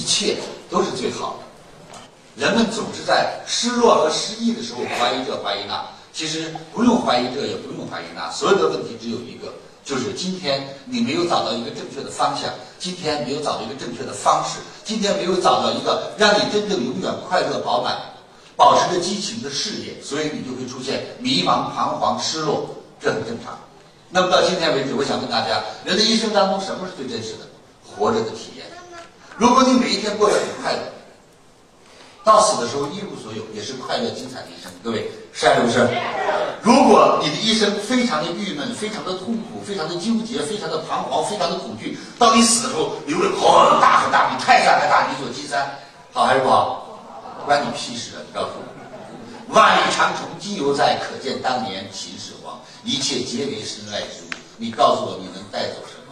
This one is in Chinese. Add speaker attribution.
Speaker 1: 一切都是最好的。人们总是在失落和失意的时候怀疑这怀疑那，其实不用怀疑这，也不用怀疑那，所有的问题只有一个，就是今天你没有找到一个正确的方向，今天没有找到一个正确的方式，今天没有找到一个让你真正永远快乐饱满、保持着激情的事业，所以你就会出现迷茫、彷徨、失落，这很正常。那么到今天为止，我想问大家，人的一生当中什么是最真实的？活着的体验。如果你每一天过得很快乐，到死的时候一无所有，也是快乐精彩的一生。各位是还是不是？如果你的一生非常的郁闷、非常的痛苦、非常的纠结、非常的彷徨、非常的恐惧，到你死的时候流了很大很大比泰山还大的一座金山，好还是不好？关你屁事啊！你告诉我，万里长城今犹在，可见当年秦始皇。一切皆为身外之物。你告诉我，你能带走什么？